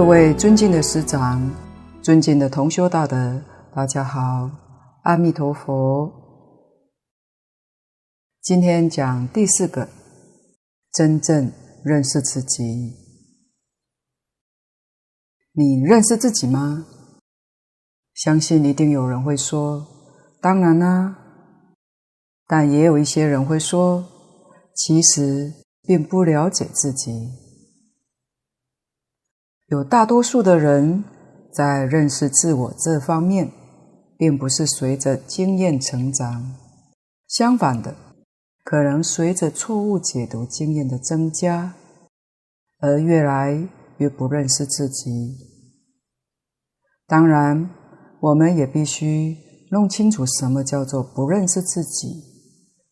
各位尊敬的师长，尊敬的同修大德，大家好，阿弥陀佛。今天讲第四个，真正认识自己。你认识自己吗？相信一定有人会说，当然啦。但也有一些人会说，其实并不了解自己。有大多数的人在认识自我这方面，并不是随着经验成长，相反的，可能随着错误解读经验的增加，而越来越不认识自己。当然，我们也必须弄清楚什么叫做不认识自己，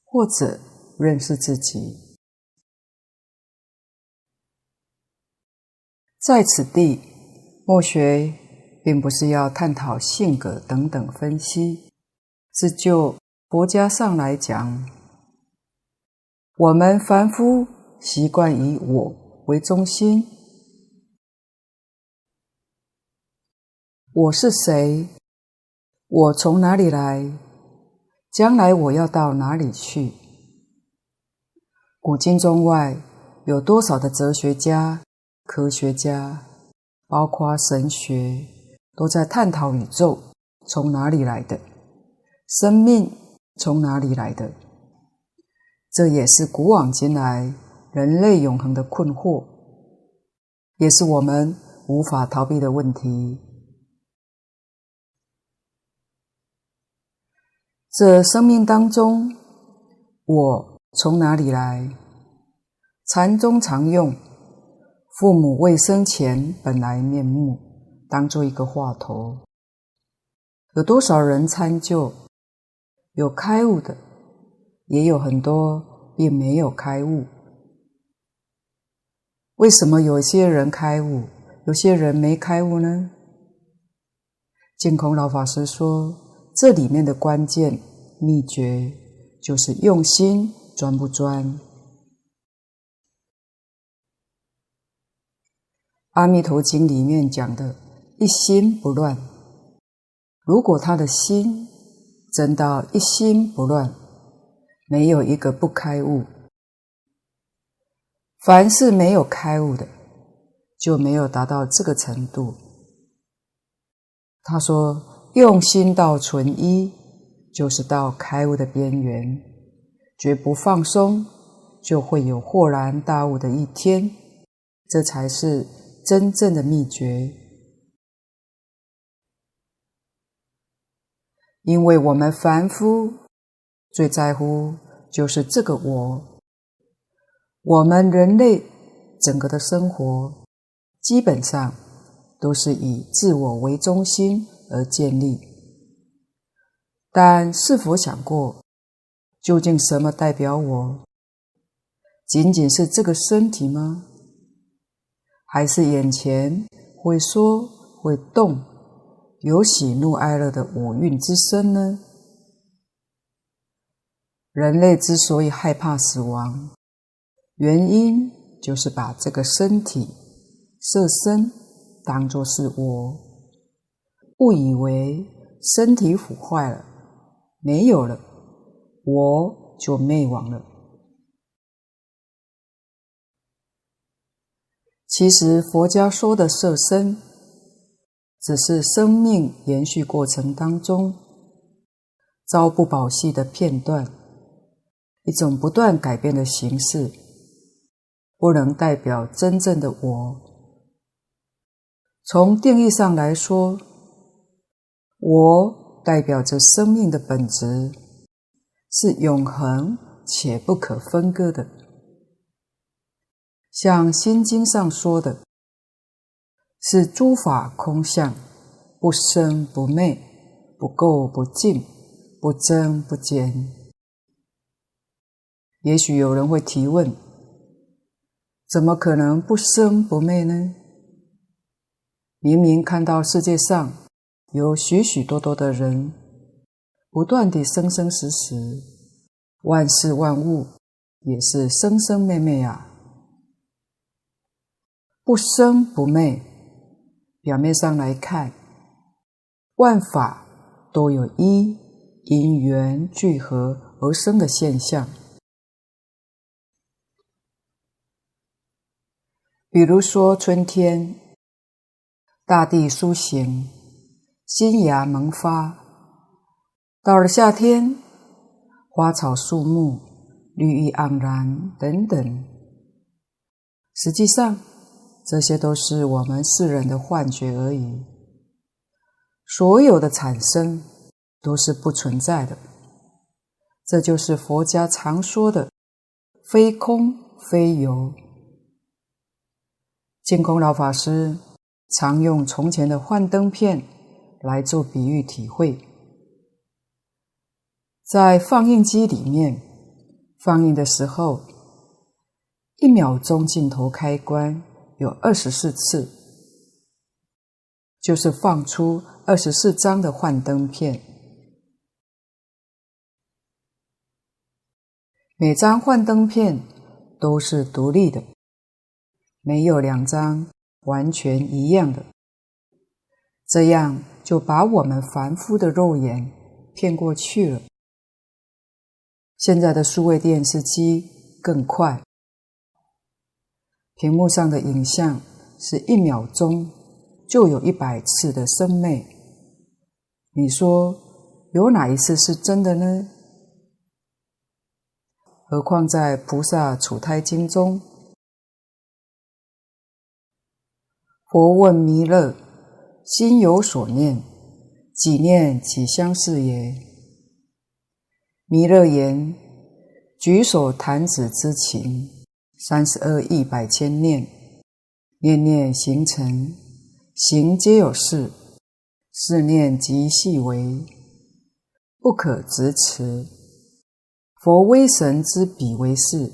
或者认识自己。在此地，末学并不是要探讨性格等等分析，是就佛家上来讲，我们凡夫习惯以我为中心，我是谁？我从哪里来？将来我要到哪里去？古今中外，有多少的哲学家？科学家，包括神学，都在探讨宇宙从哪里来的，生命从哪里来的。这也是古往今来人类永恒的困惑，也是我们无法逃避的问题。这生命当中，我从哪里来？禅宗常用。父母未生前本来面目，当做一个话头。有多少人参究？有开悟的，也有很多并没有开悟。为什么有些人开悟，有些人没开悟呢？净空老法师说，这里面的关键秘诀就是用心专不专。《阿弥陀经》里面讲的“一心不乱”，如果他的心真到一心不乱，没有一个不开悟。凡是没有开悟的，就没有达到这个程度。他说：“用心到纯一，就是到开悟的边缘，绝不放松，就会有豁然大悟的一天。这才是。”真正的秘诀，因为我们凡夫最在乎就是这个我。我们人类整个的生活基本上都是以自我为中心而建立。但是否想过，究竟什么代表我？仅仅是这个身体吗？还是眼前会说会动、有喜怒哀乐的五蕴之身呢？人类之所以害怕死亡，原因就是把这个身体、色身当作是我，误以为身体腐坏了，没有了，我就灭亡了。其实佛家说的色身，只是生命延续过程当中朝不保夕的片段，一种不断改变的形式，不能代表真正的我。从定义上来说，我代表着生命的本质，是永恒且不可分割的。像《心经》上说的，是诸法空相，不生不灭，不垢不净，不增不减。也许有人会提问：怎么可能不生不灭呢？明明看到世界上有许许多多的人，不断地生生死死，万事万物也是生生灭灭啊。不生不灭，表面上来看，万法都有一因缘聚合而生的现象。比如说春天，大地苏醒，新芽萌发；到了夏天，花草树木绿意盎然等等。实际上，这些都是我们世人的幻觉而已。所有的产生都是不存在的，这就是佛家常说的“非空非有”。净空老法师常用从前的幻灯片来做比喻体会，在放映机里面放映的时候，一秒钟镜头开关。有二十四次，就是放出二十四张的幻灯片。每张幻灯片都是独立的，没有两张完全一样的。这样就把我们凡夫的肉眼骗过去了。现在的数位电视机更快。屏幕上的影像是一秒钟就有一百次的生灭，你说有哪一次是真的呢？何况在《菩萨处胎经》中，佛问弥勒：“心有所念，几念几相似也？”弥勒言：“举手弹指之情。”三十二亿百千念，念念形成，行皆有事，是念即细微，不可执持。佛威神之彼为是，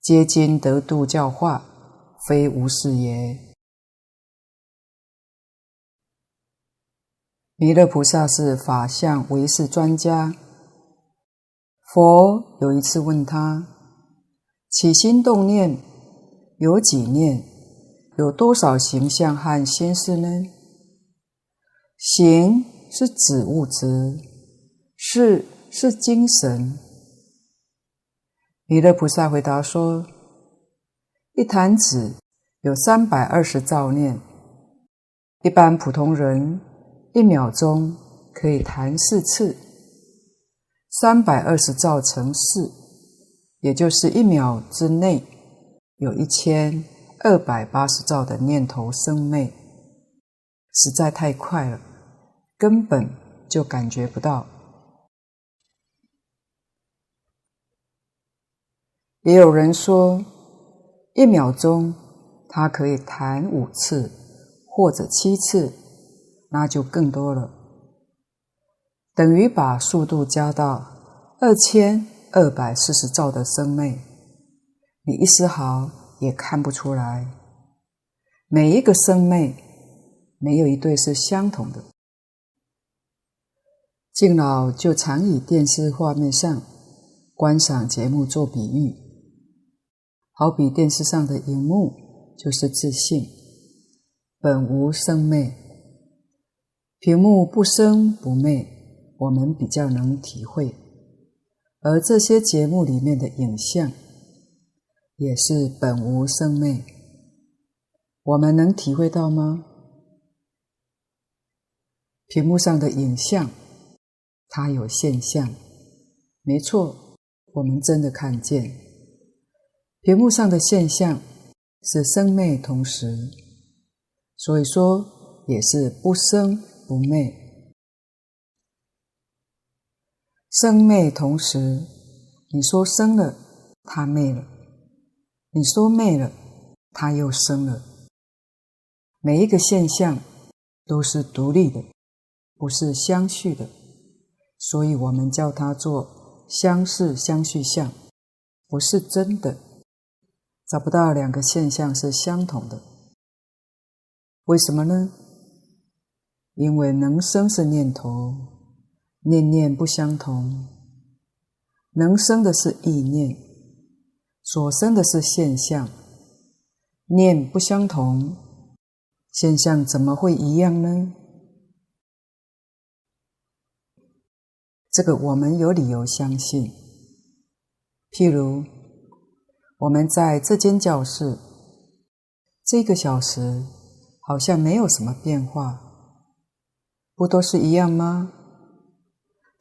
皆今得度教化，非无是也。弥勒菩萨是法相唯识专家，佛有一次问他。起心动念有几念？有多少形象和心识呢？形是指物质，事是精神。弥勒菩萨回答说：一弹指有三百二十兆念，一般普通人一秒钟可以弹四次，三百二十兆乘四。也就是一秒之内，有一千二百八十兆的念头生灭，实在太快了，根本就感觉不到。也有人说，一秒钟它可以弹五次或者七次，那就更多了，等于把速度加到二千。二百四十兆的生灭，你一丝毫也看不出来。每一个生灭，没有一对是相同的。敬老就常以电视画面上观赏节目做比喻，好比电视上的荧幕就是自信，本无生灭，屏幕不生不灭，我们比较能体会。而这些节目里面的影像，也是本无生灭，我们能体会到吗？屏幕上的影像，它有现象，没错，我们真的看见。屏幕上的现象是生灭同时，所以说也是不生不灭。生灭同时，你说生了，它灭了；你说灭了，它又生了。每一个现象都是独立的，不是相续的，所以我们叫它做相似相续相，不是真的，找不到两个现象是相同的。为什么呢？因为能生是念头。念念不相同，能生的是意念，所生的是现象。念不相同，现象怎么会一样呢？这个我们有理由相信。譬如，我们在这间教室，这个小时好像没有什么变化，不都是一样吗？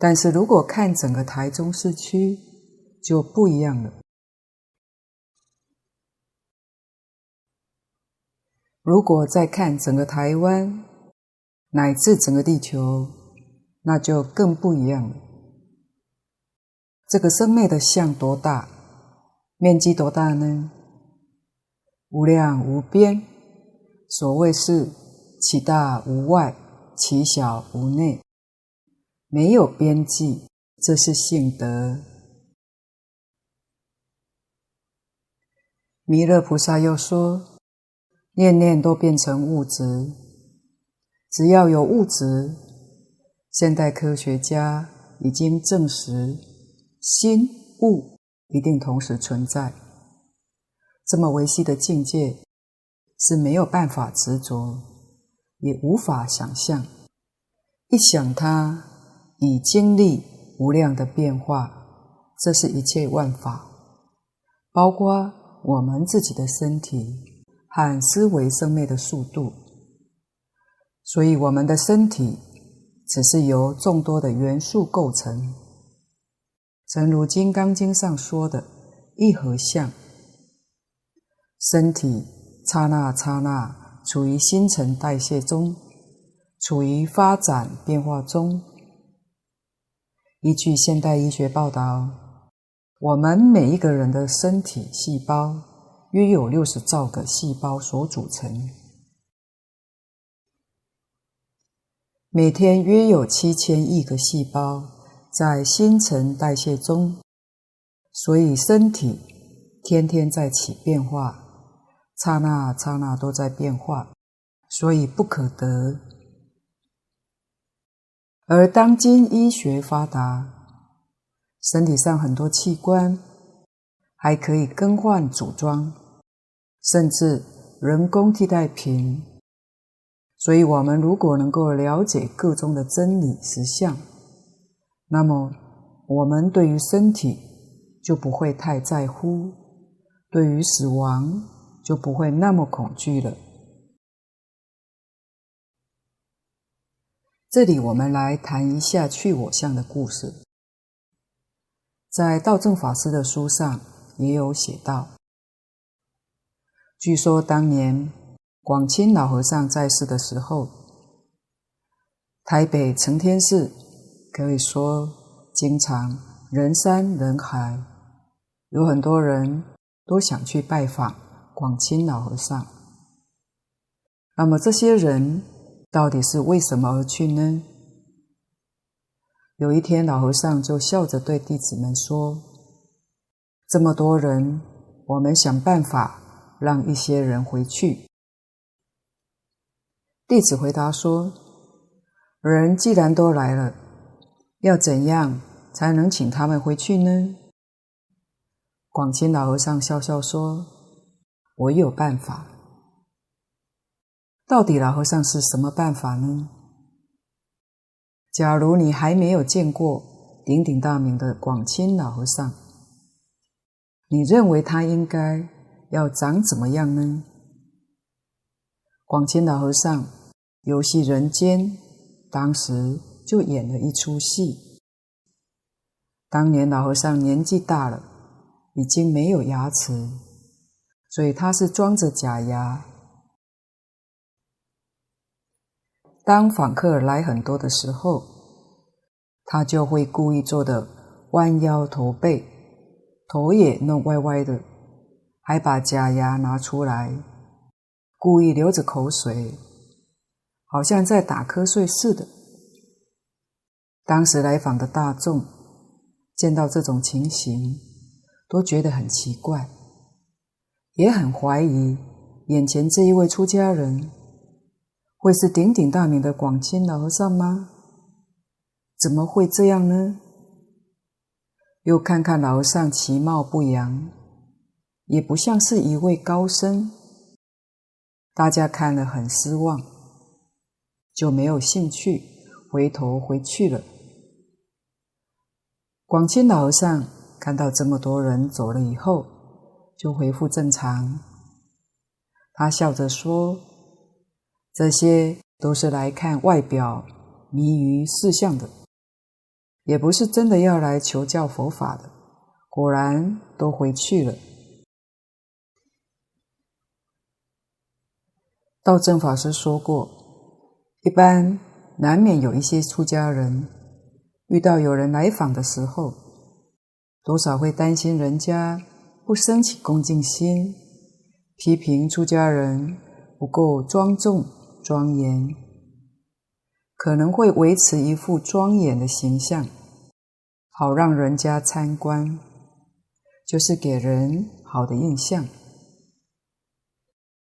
但是如果看整个台中市区，就不一样了。如果再看整个台湾，乃至整个地球，那就更不一样了。这个生灭的相多大，面积多大呢？无量无边。所谓是其大无外，其小无内，没有边际，这是性德。弥勒菩萨又说。念念都变成物质，只要有物质，现代科学家已经证实，心物一定同时存在。这么维系的境界是没有办法执着，也无法想象。一想它已经历无量的变化，这是一切万法，包括我们自己的身体。和思维生灭的速度，所以我们的身体只是由众多的元素构成。诚如《金刚经》上说的“一合相”，身体刹那刹那处于新陈代谢中，处于发展变化中。依据现代医学报道，我们每一个人的身体细胞。约有六十兆个细胞所组成，每天约有七千亿个细胞在新陈代谢中，所以身体天天在起变化，刹那刹那都在变化，所以不可得。而当今医学发达，身体上很多器官还可以更换组装。甚至人工替代品，所以我们如果能够了解个中的真理实相，那么我们对于身体就不会太在乎，对于死亡就不会那么恐惧了。这里我们来谈一下去我相的故事，在道正法师的书上也有写到。据说当年广清老和尚在世的时候，台北承天寺可以说经常人山人海，有很多人都想去拜访广清老和尚。那么这些人到底是为什么而去呢？有一天，老和尚就笑着对弟子们说：“这么多人，我们想办法。”让一些人回去。弟子回答说：“人既然都来了，要怎样才能请他们回去呢？”广钦老和尚笑笑说：“我有办法。”到底老和尚是什么办法呢？假如你还没有见过鼎鼎大名的广钦老和尚，你认为他应该要长怎么样呢？广钦老和尚游戏人间，当时就演了一出戏。当年老和尚年纪大了，已经没有牙齿，所以他是装着假牙。当访客来很多的时候，他就会故意做的弯腰驼背，头也弄歪歪的。还把假牙拿出来，故意流着口水，好像在打瞌睡似的。当时来访的大众见到这种情形，都觉得很奇怪，也很怀疑眼前这一位出家人会是鼎鼎大名的广钦老和尚吗？怎么会这样呢？又看看老和尚其貌不扬。也不像是一位高僧，大家看了很失望，就没有兴趣，回头回去了。广钦老和尚看到这么多人走了以后，就恢复正常。他笑着说：“这些都是来看外表迷于事相的，也不是真的要来求教佛法的。”果然都回去了。道正法师说过，一般难免有一些出家人遇到有人来访的时候，多少会担心人家不生起恭敬心，批评出家人不够庄重庄严，可能会维持一副庄严的形象，好让人家参观，就是给人好的印象。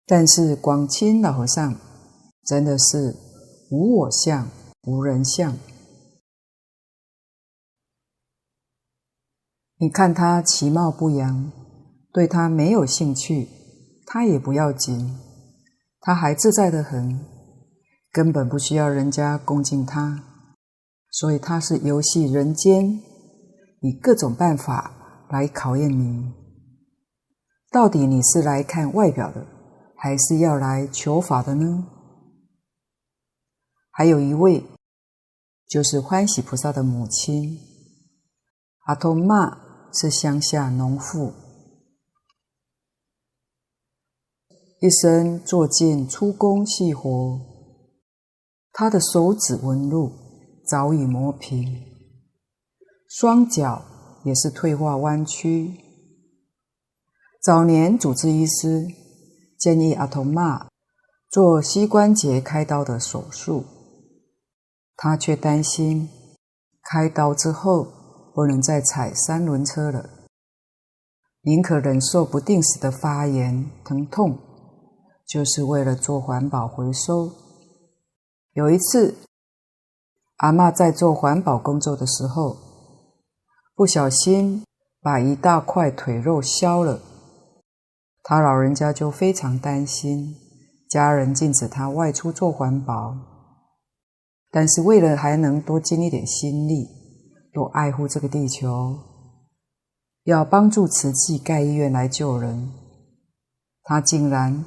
但是广钦老和尚真的是无我相、无人相。你看他其貌不扬，对他没有兴趣，他也不要紧，他还自在的很，根本不需要人家恭敬他，所以他是游戏人间，以各种办法来考验你，到底你是来看外表的，还是要来求法的呢？还有一位，就是欢喜菩萨的母亲阿埵妈，是乡下农妇，一生做尽粗工细活，他的手指纹路早已磨平，双脚也是退化弯曲。早年主治医师。建议阿埵妈做膝关节开刀的手术，他却担心开刀之后不能再踩三轮车了，宁可忍受不定时的发炎疼痛，就是为了做环保回收。有一次，阿妈在做环保工作的时候，不小心把一大块腿肉削了。他老人家就非常担心，家人禁止他外出做环保，但是为了还能多尽一点心力，多爱护这个地球，要帮助慈济盖医院来救人，他竟然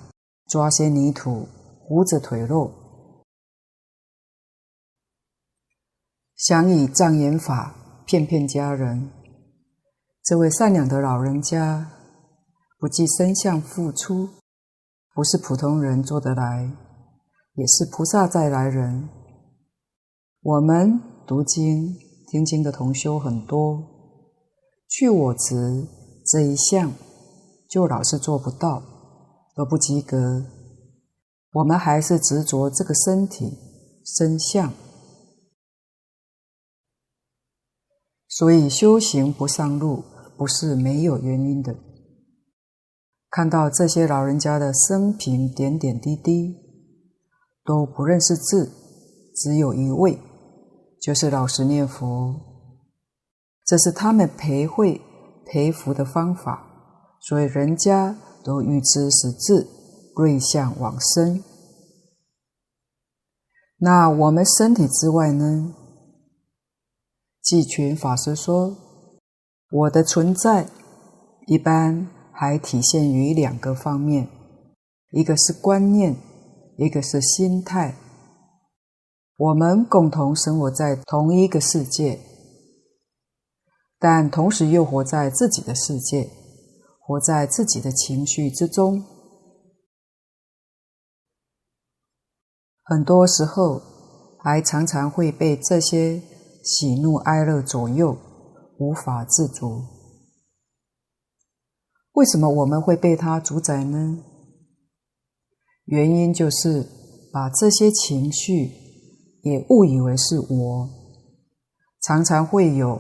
抓些泥土糊着腿肉，想以障眼法骗骗家人。这位善良的老人家。不计身相付出，不是普通人做得来，也是菩萨再来人。我们读经听经的同修很多，去我执这一项就老是做不到，都不及格。我们还是执着这个身体身相，所以修行不上路，不是没有原因的。看到这些老人家的生平点点滴滴，都不认识字，只有一位，就是老实念佛。这是他们培慧培福的方法，所以人家都预知识字，瑞相往生。那我们身体之外呢？济群法师说：“我的存在一般。”还体现于两个方面，一个是观念，一个是心态。我们共同生活在同一个世界，但同时又活在自己的世界，活在自己的情绪之中。很多时候，还常常会被这些喜怒哀乐左右，无法自主。为什么我们会被它主宰呢？原因就是把这些情绪也误以为是我，常常会有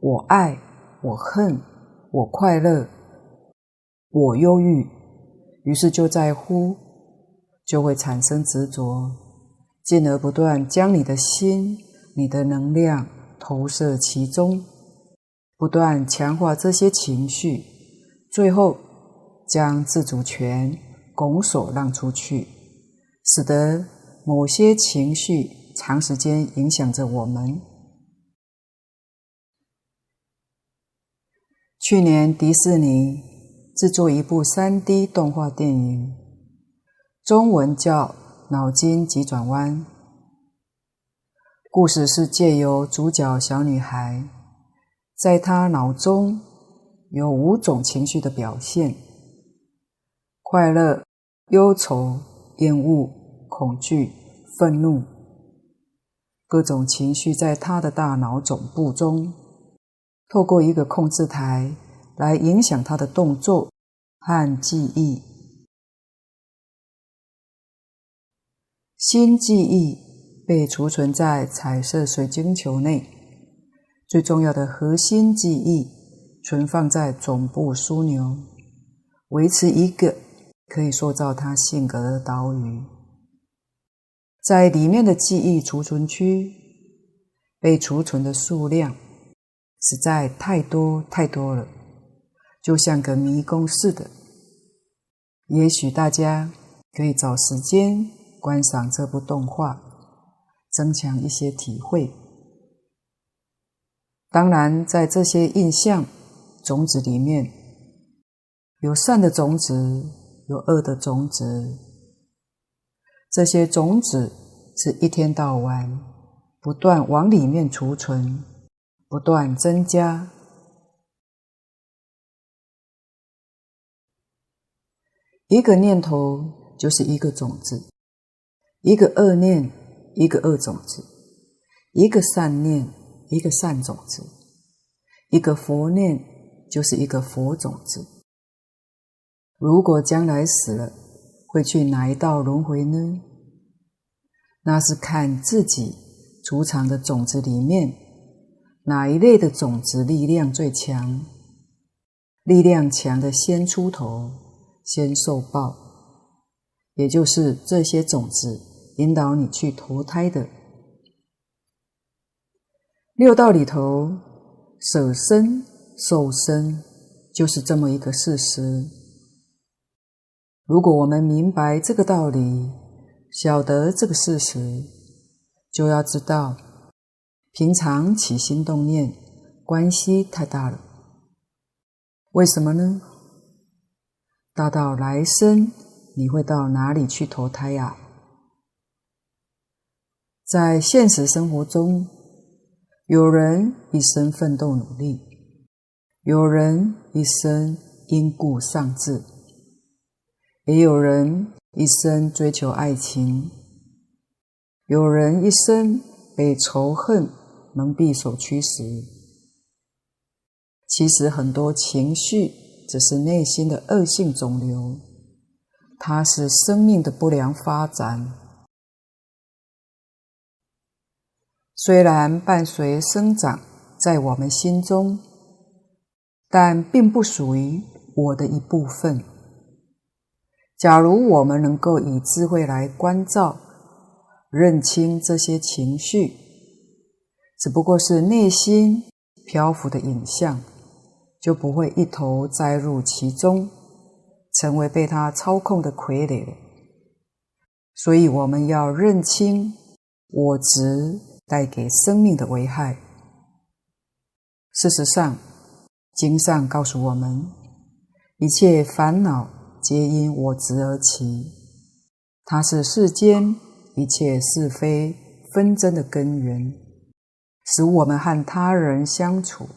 我爱、我恨、我快乐、我忧郁，于是就在乎，就会产生执着，进而不断将你的心、你的能量投射其中，不断强化这些情绪。最后，将自主权拱手让出去，使得某些情绪长时间影响着我们。去年迪士尼制作一部 3D 动画电影，中文叫《脑筋急转弯》。故事是借由主角小女孩，在她脑中有五种情绪的表现：快乐、忧愁、厌恶、恐惧、愤怒。各种情绪在她的大脑总部中，透过一个控制台来影响他的动作和记忆。新记忆。被储存在彩色水晶球内，最重要的核心记忆存放在总部枢纽，维持一个可以塑造他性格的岛屿。在里面的记忆储存区，被储存的数量实在太多太多了，就像个迷宫似的。也许大家可以找时间观赏这部动画。增强一些体会。当然，在这些印象种子里面，有善的种子，有恶的种子。这些种子是一天到晚不断往里面储存，不断增加。一个念头就是一个种子，一个恶念。一个恶种子，一个善念，一个善种子，一个佛念就是一个佛种子。如果将来死了，会去哪一道轮回呢？那是看自己储藏的种子里面哪一类的种子力量最强，力量强的先出头，先受报，也就是这些种子。引导你去投胎的六道里头，舍身受身就是这么一个事实。如果我们明白这个道理，晓得这个事实，就要知道，平常起心动念关系太大了。为什么呢？大到来生你会到哪里去投胎呀？在现实生活中，有人一生奋斗努力，有人一生因故丧志，也有人一生追求爱情，有人一生被仇恨蒙蔽所驱使。其实很多情绪只是内心的恶性肿瘤，它是生命的不良发展。虽然伴随生长在我们心中，但并不属于我的一部分。假如我们能够以智慧来关照、认清这些情绪，只不过是内心漂浮的影像，就不会一头栽入其中，成为被他操控的傀儡。所以，我们要认清我执。带给生命的危害。事实上，经上告诉我们，一切烦恼皆因我执而起，它是世间一切是非纷争的根源，使我们和他人相处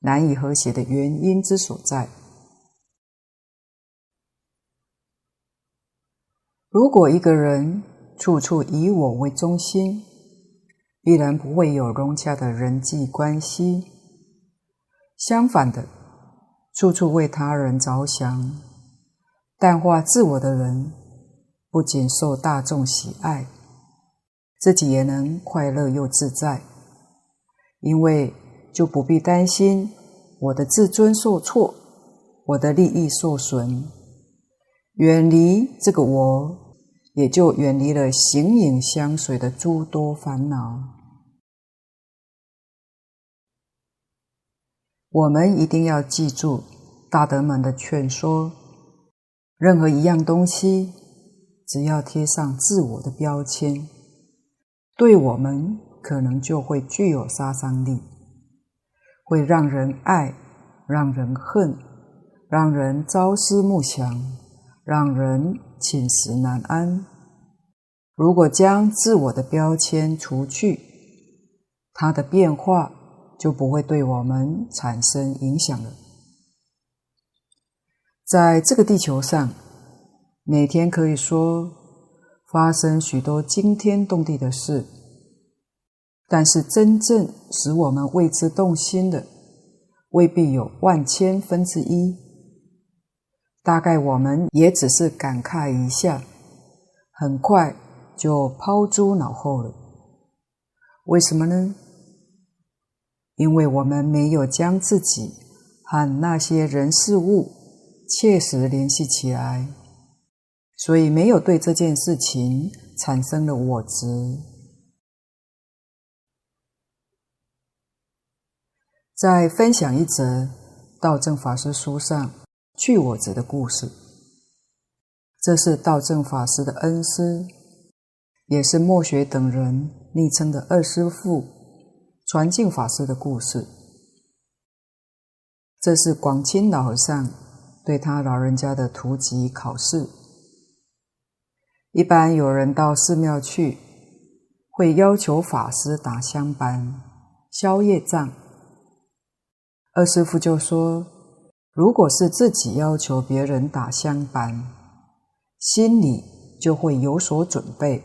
难以和谐的原因之所在。如果一个人处处以我为中心，必然不会有融洽的人际关系。相反的，处处为他人着想、淡化自我的人，不仅受大众喜爱，自己也能快乐又自在，因为就不必担心我的自尊受挫，我的利益受损。远离这个我。也就远离了形影相随的诸多烦恼。我们一定要记住大德们的劝说：任何一样东西，只要贴上自我的标签，对我们可能就会具有杀伤力，会让人爱，让人恨，让人朝思暮想，让人寝食难安。如果将自我的标签除去，它的变化就不会对我们产生影响了。在这个地球上，每天可以说发生许多惊天动地的事，但是真正使我们为之动心的，未必有万千分之一。大概我们也只是感慨一下，很快就抛诸脑后了。为什么呢？因为我们没有将自己和那些人事物切实联系起来。所以没有对这件事情产生了我执。再分享一则道正法师书上去我执的故事。这是道正法师的恩师，也是墨学等人昵称的二师父传净法师的故事。这是广钦老和尚对他老人家的突击考试。一般有人到寺庙去，会要求法师打香板、消业障。二师父就说：“如果是自己要求别人打香板，心里就会有所准备，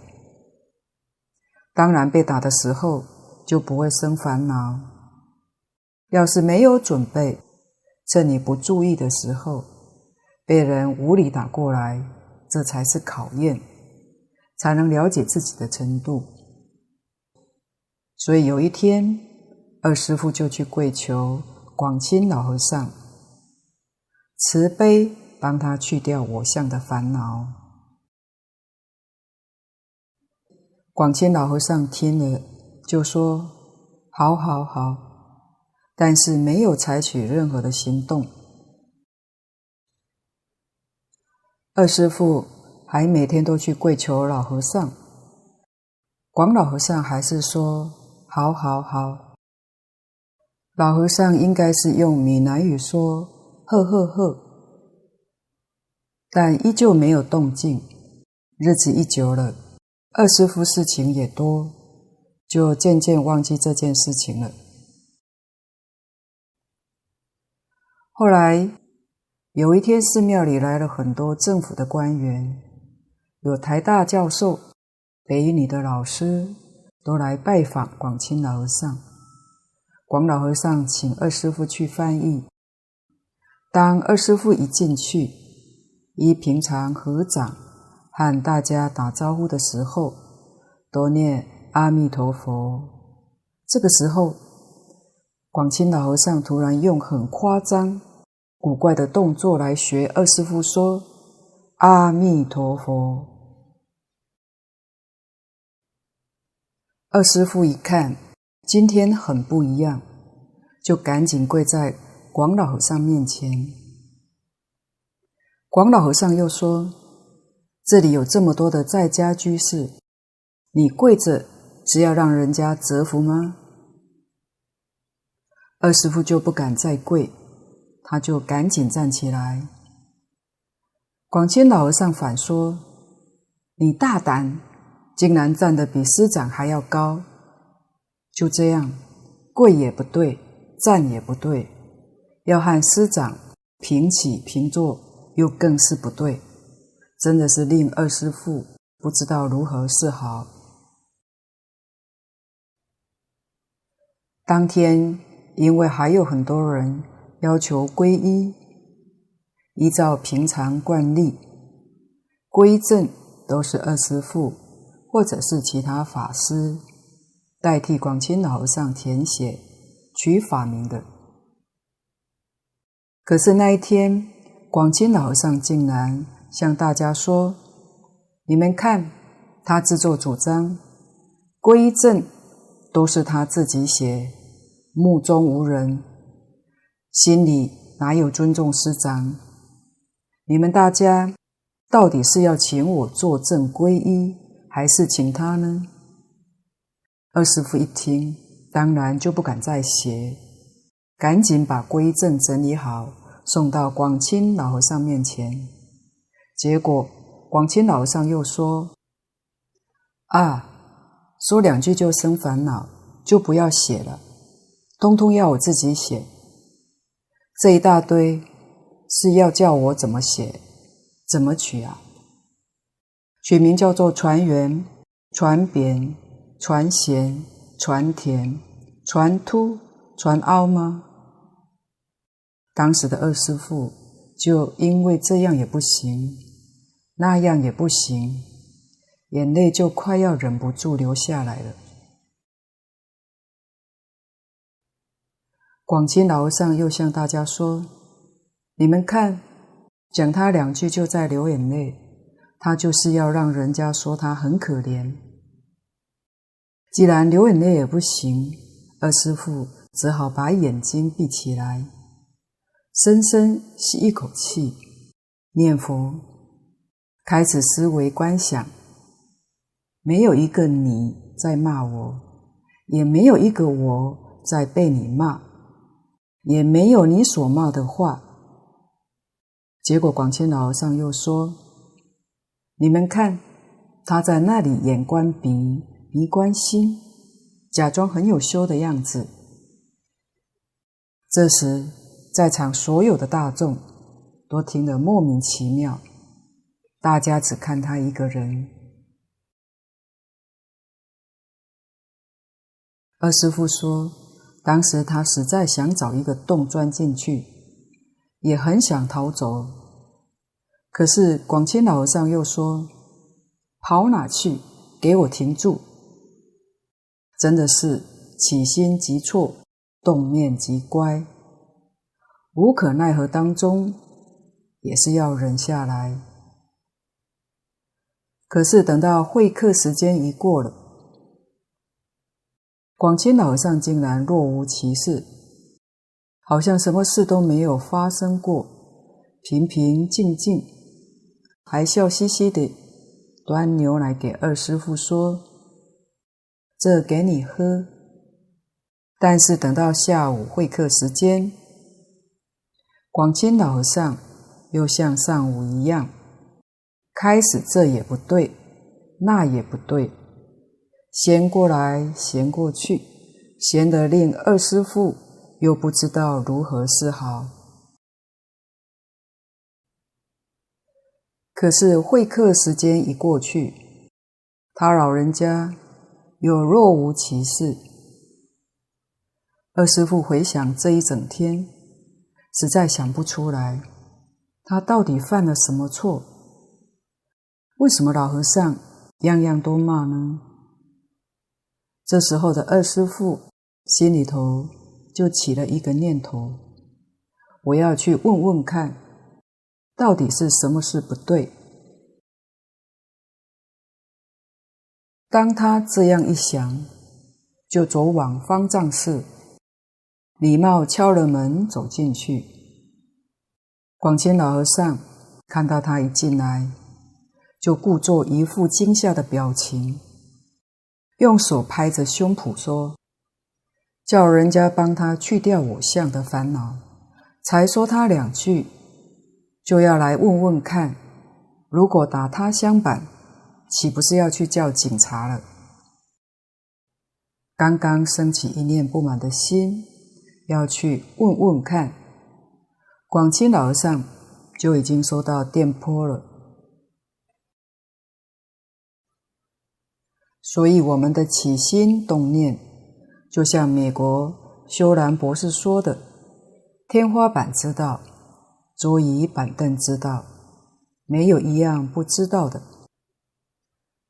当然被打的时候就不会生烦恼。要是没有准备，趁你不注意的时候，被人无理打过来，这才是考验。”才能了解自己的程度。所以有一天，二师父就去跪求广钦老和尚慈悲，帮他去掉我相的烦恼。广钦老和尚听了，就说：“好，好，好。”但是没有采取任何的行动。二师父。还每天都去跪求老和尚，广老和尚还是说好好好。老和尚应该是用闽南语说呵呵呵，但依旧没有动静。日子一久了，二师父事情也多，就渐渐忘记这件事情了。后来有一天，寺庙里来了很多政府的官员。有台大教授、北一女的老师都来拜访广清老和尚。广老和尚请二师父去翻译。当二师父一进去，依平常合掌和大家打招呼的时候，多念阿弥陀佛。这个时候，广清老和尚突然用很夸张、古怪的动作来学二师父说阿弥陀佛。二师父一看，今天很不一样，就赶紧跪在广老和尚面前。广老和尚又说：“这里有这么多的在家居士，你跪着是要让人家折服吗？”二师父就不敢再跪，他就赶紧站起来。广钦老和尚反说：“你大胆！”竟然站得比师长还要高，就这样，跪也不对，站也不对，要和师长平起平坐，又更是不对，真的是令二师父不知道如何是好。当天，因为还有很多人要求皈依，依照平常惯例，归正都是二师父。或者是其他法师代替广钦老和尚填写取法名的。可是那一天，广钦老和尚竟然向大家说：“你们看，他自作主张，皈依证都是他自己写，目中无人，心里哪有尊重师长？你们大家到底是要请我作证皈依，还是请他呢？二师父一听，当然就不敢再写，赶紧把归正整理好，送到广清老和尚面前。结果广清老和尚又说：“啊，说两句就生烦恼，就不要写了，通通要我自己写。这一大堆是要叫我怎么写，怎么取啊？取名叫做传圆、传扁。”传咸、传甜、传凸、传凹吗？当时的二师父就因为这样也不行，那样也不行，眼泪就快要忍不住流下来了。广钦老和尚又向大家说：“你们看，讲他两句就在流眼泪，他就是要让人家说他很可怜。”既然流眼泪也不行，二师父只好把眼睛闭起来，深深吸一口气，念佛，开始思维观想。没有一个你在骂我，也没有一个我在被你骂，也没有你所骂的话。结果广钦老和尚又说：“你们看，他在那里眼观鼻。”没关心，假装很有修的样子。这时，在场所有的大众都听得莫名其妙，大家只看他一个人。二师父说，当时他实在想找一个洞钻进去，也很想逃走，可是广钦老和尚又说：“跑哪去？给我停住！”真的是起心即错，动念即乖，无可奈何当中，也是要忍下来。可是等到会客时间一过了，广清老和尚竟然若无其事，好像什么事都没有发生过，平平静静，还笑嘻嘻的端牛奶给二师父说。这给你喝。但是等到下午会客时间，广清老和尚又像上午一样，开始这也不对，那也不对，闲过来闲过去，闲得令二师父又不知道如何是好。可是会客时间一过去，他老人家。又若无其事。二师父回想这一整天，实在想不出来，他到底犯了什么错？为什么老和尚样样都骂呢？这时候的二师父心里头就起了一个念头：我要去问问看，到底是什么事不对。当他这样一想，就走往方丈室，礼貌敲了门走进去。广钦老和尚看到他一进来，就故作一副惊吓的表情，用手拍着胸脯说：“叫人家帮他去掉我相的烦恼，才说他两句，就要来问问看，如果打他相板。”岂不是要去叫警察了？刚刚升起一念不满的心，要去问问看，广清老和尚就已经收到电波了。所以我们的起心动念，就像美国修兰博士说的：“天花板知道，桌椅板凳知道，没有一样不知道的。”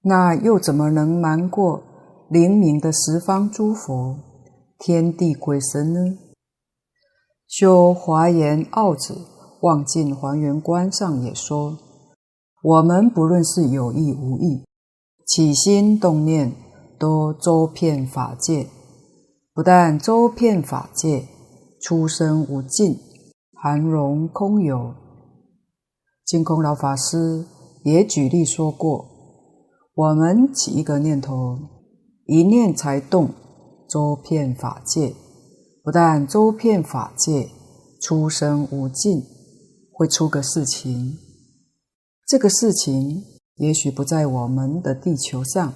那又怎么能瞒过灵明的十方诸佛、天地鬼神呢？修华严奥旨望尽还原观上也说：我们不论是有意无意，起心动念都周遍法界，不但周遍法界，出生无尽，含容空有。净空老法师也举例说过，我们起一个念头，一念才动，周遍法界，不但周遍法界，出生无尽，会出个事情。这个事情也许不在我们的地球上，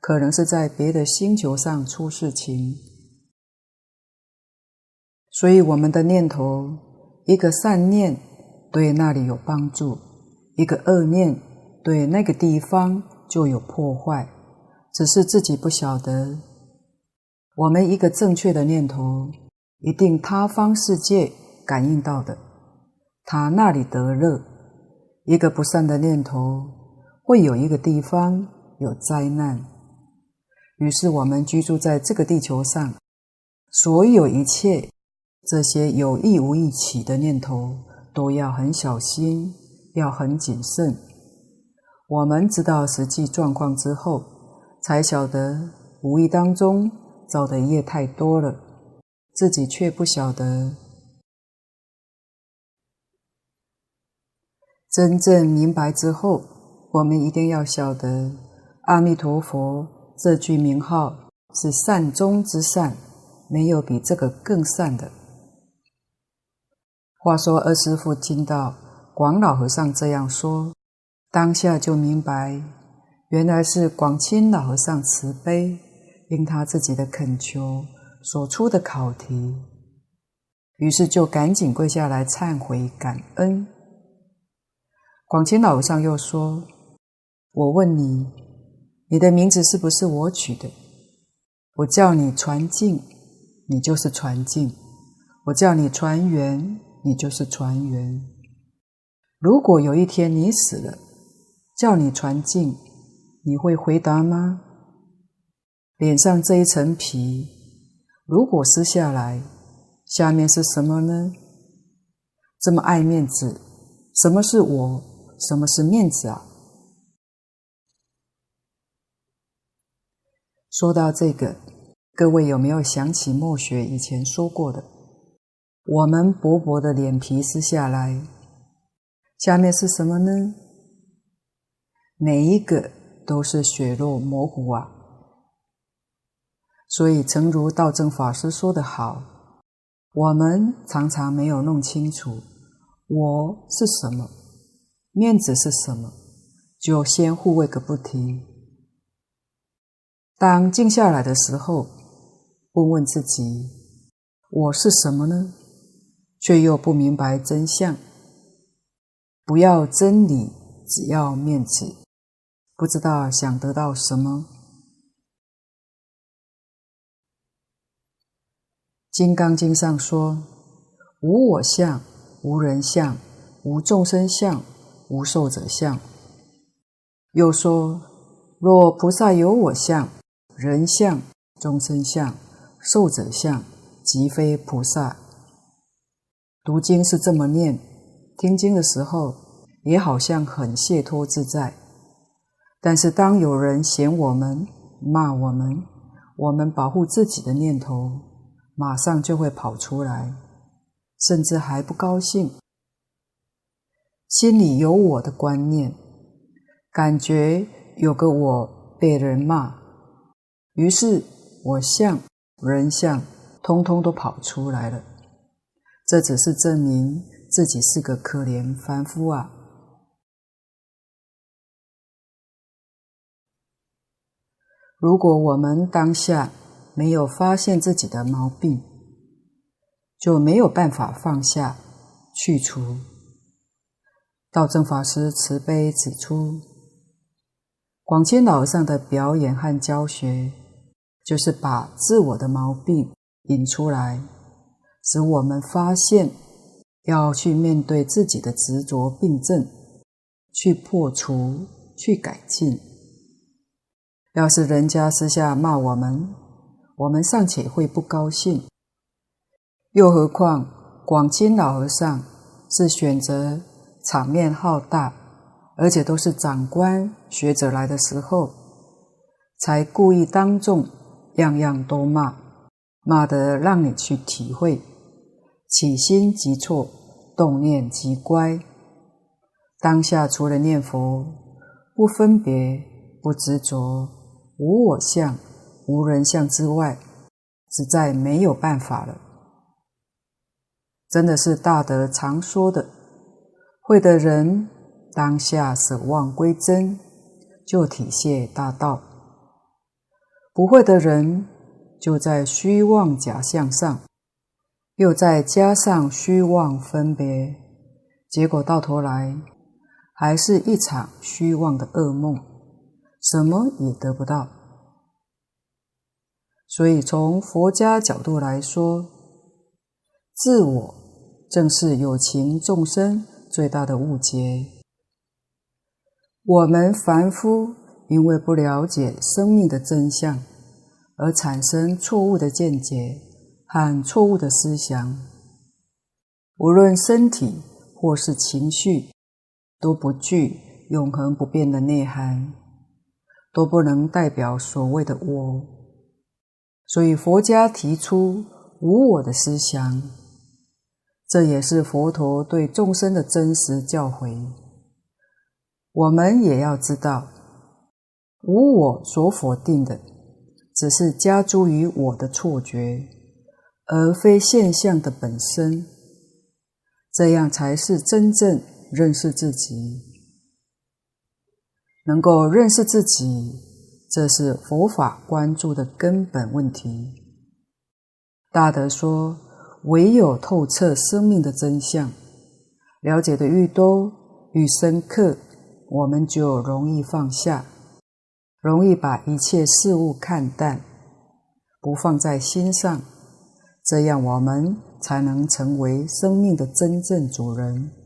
可能是在别的星球上出事情。所以我们的念头，一个善念对那里有帮助，一个恶念对那个地方就有破坏，只是自己不晓得。我们一个正确的念头，一定他方世界感应到的，他那里得乐；一个不善的念头，会有一个地方有灾难。于是我们居住在这个地球上，所有一切这些有意无意起的念头，都要很小心，要很谨慎。我们知道实际状况之后，才晓得无意当中。造的业太多了，自己却不晓得。真正明白之后，我们一定要晓得，阿弥陀佛这句名号是善中之善，没有比这个更善的。话说二师父听到广老和尚这样说，当下就明白，原来是广清老和尚慈悲。因他自己的恳求所出的考题，于是就赶紧跪下来忏悔感恩。广清老和尚又说：“我问你，你的名字是不是我取的？我叫你传净，你就是传净；我叫你传圆，你就是传圆。如果有一天你死了，叫你传净，你会回答吗？”脸上这一层皮，如果撕下来，下面是什么呢？这么爱面子，什么是我？什么是面子啊？说到这个，各位有没有想起末学以前说过的？我们薄薄的脸皮撕下来，下面是什么呢？每一个都是血肉模糊啊！所以，诚如道正法师说得好，我们常常没有弄清楚我是什么，面子是什么，就先护卫个不停。当静下来的时候，问问自己，我是什么呢？却又不明白真相。不要真理，只要面子，不知道想得到什么。《金刚经》上说：“无我相，无人相，无众生相，无寿者相。”又说：“若菩萨有我相、人相、众生相、寿者相，即非菩萨。”读经是这么念，听经的时候也好像很解脱自在。但是当有人嫌我们、骂我们，我们保护自己的念头。马上就会跑出来，甚至还不高兴，心里有我的观念，感觉有个我被人骂，于是我相、人相，通通都跑出来了。这只是证明自己是个可怜凡夫啊！如果我们当下，没有发现自己的毛病，就没有办法放下去除。道正法师慈悲指出，广钦老和尚的表演和教学，就是把自我的毛病引出来，使我们发现要去面对自己的执着病症，去破除，去改进。要是人家私下骂我们，我们尚且会不高兴，又何况广钦老和尚是选择场面浩大，而且都是长官学者来的时候，才故意当众样样都骂，骂得让你去体会，起心即错，动念即乖。当下除了念佛，不分别、不执着、无我相、无人相之外，实在没有办法了。真的是大德常说的：会的人当下舍妄归真，就体现大道；不会的人，就在虚妄假相上，又再加上虚妄分别，结果到头来还是一场虚妄的噩梦，什么也得不到。所以，从佛家角度来说，自我正是有情众生最大的误解。我们凡夫因为不了解生命的真相，而产生错误的见解和错误的思想，无论身体或是情绪，都不具永恒不变的内涵，都不能代表所谓的我。所以佛家提出无我的思想，这也是佛陀对众生的真实教诲。我们也要知道，无我所否定的。只是加诸于我的错觉，而非现象的本身，这样才是真正认识自己。能够认识自己，这是佛法关注的根本问题。大德说，唯有透彻生命的真相，了解的愈多愈深刻，我们就容易放下。容易把一切事物看淡，不放在心上，这样我们才能成为生命的真正主人。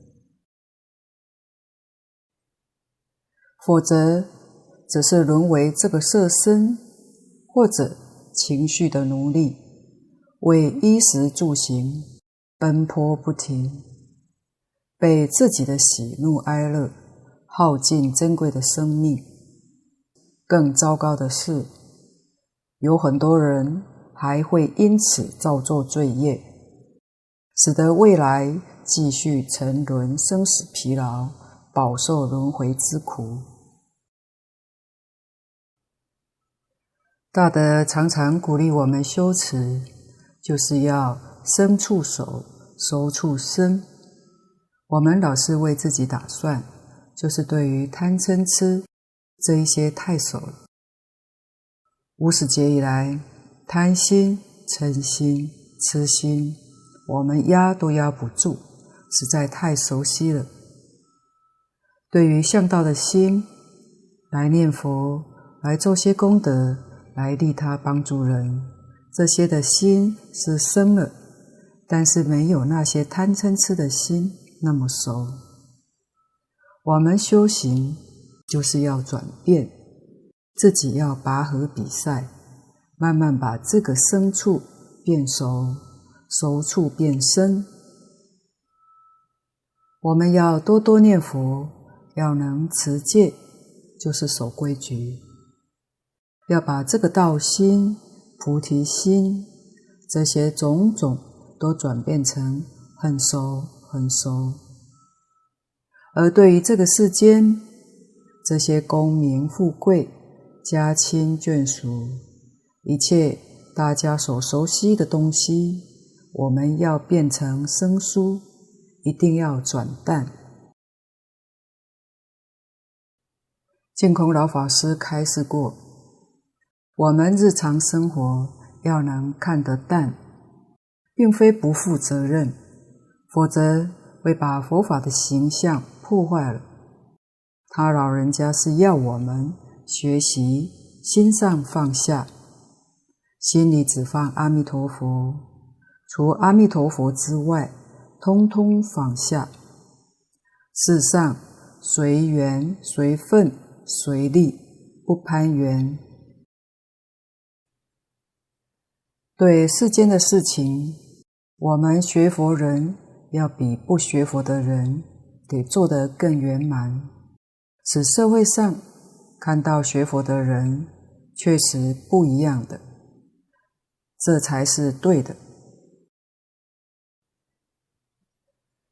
否则，只是沦为这个色身或者情绪的奴隶，为衣食住行奔波不停，被自己的喜怒哀乐耗尽珍贵的生命。更糟糕的是，有很多人还会因此造作罪业，使得未来继续沉沦生死疲劳，饱受轮回之苦。大德常常鼓励我们修持，就是要生处熟，熟处生。我们老是为自己打算，就是对于贪嗔痴。这一些太熟了。无始劫以来，贪心、嗔心、痴心，我们压都压不住，实在太熟悉了。对于向道的心，来念佛，来做些功德，来利他帮助人，这些的心是生了，但是没有那些贪嗔痴的心那么熟。我们修行。就是要转变，自己要拔河比赛，慢慢把这个生处变熟，熟处变生。我们要多多念佛，要能持戒，就是守规矩，要把这个道心、菩提心这些种种都转变成很熟很熟。而对于这个世间，这些功名富贵、家亲眷属，一切大家所熟悉的东西，我们要变成生疏，一定要转淡。净空老法师开示过，我们日常生活要能看得淡，并非不负责任，否则会把佛法的形象破坏了。他老人家是要我们学习心上放下，心里只放阿弥陀佛，除阿弥陀佛之外，通通放下。世上随缘随份随力，不攀缘。对世间的事情，我们学佛人要比不学佛的人得做得更圆满。使社会上看到学佛的人确实不一样的，这才是对的。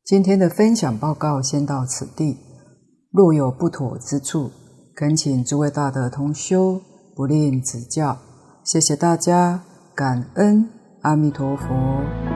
今天的分享报告先到此地，若有不妥之处，恳请诸位大德同修不吝指教。谢谢大家，感恩阿弥陀佛。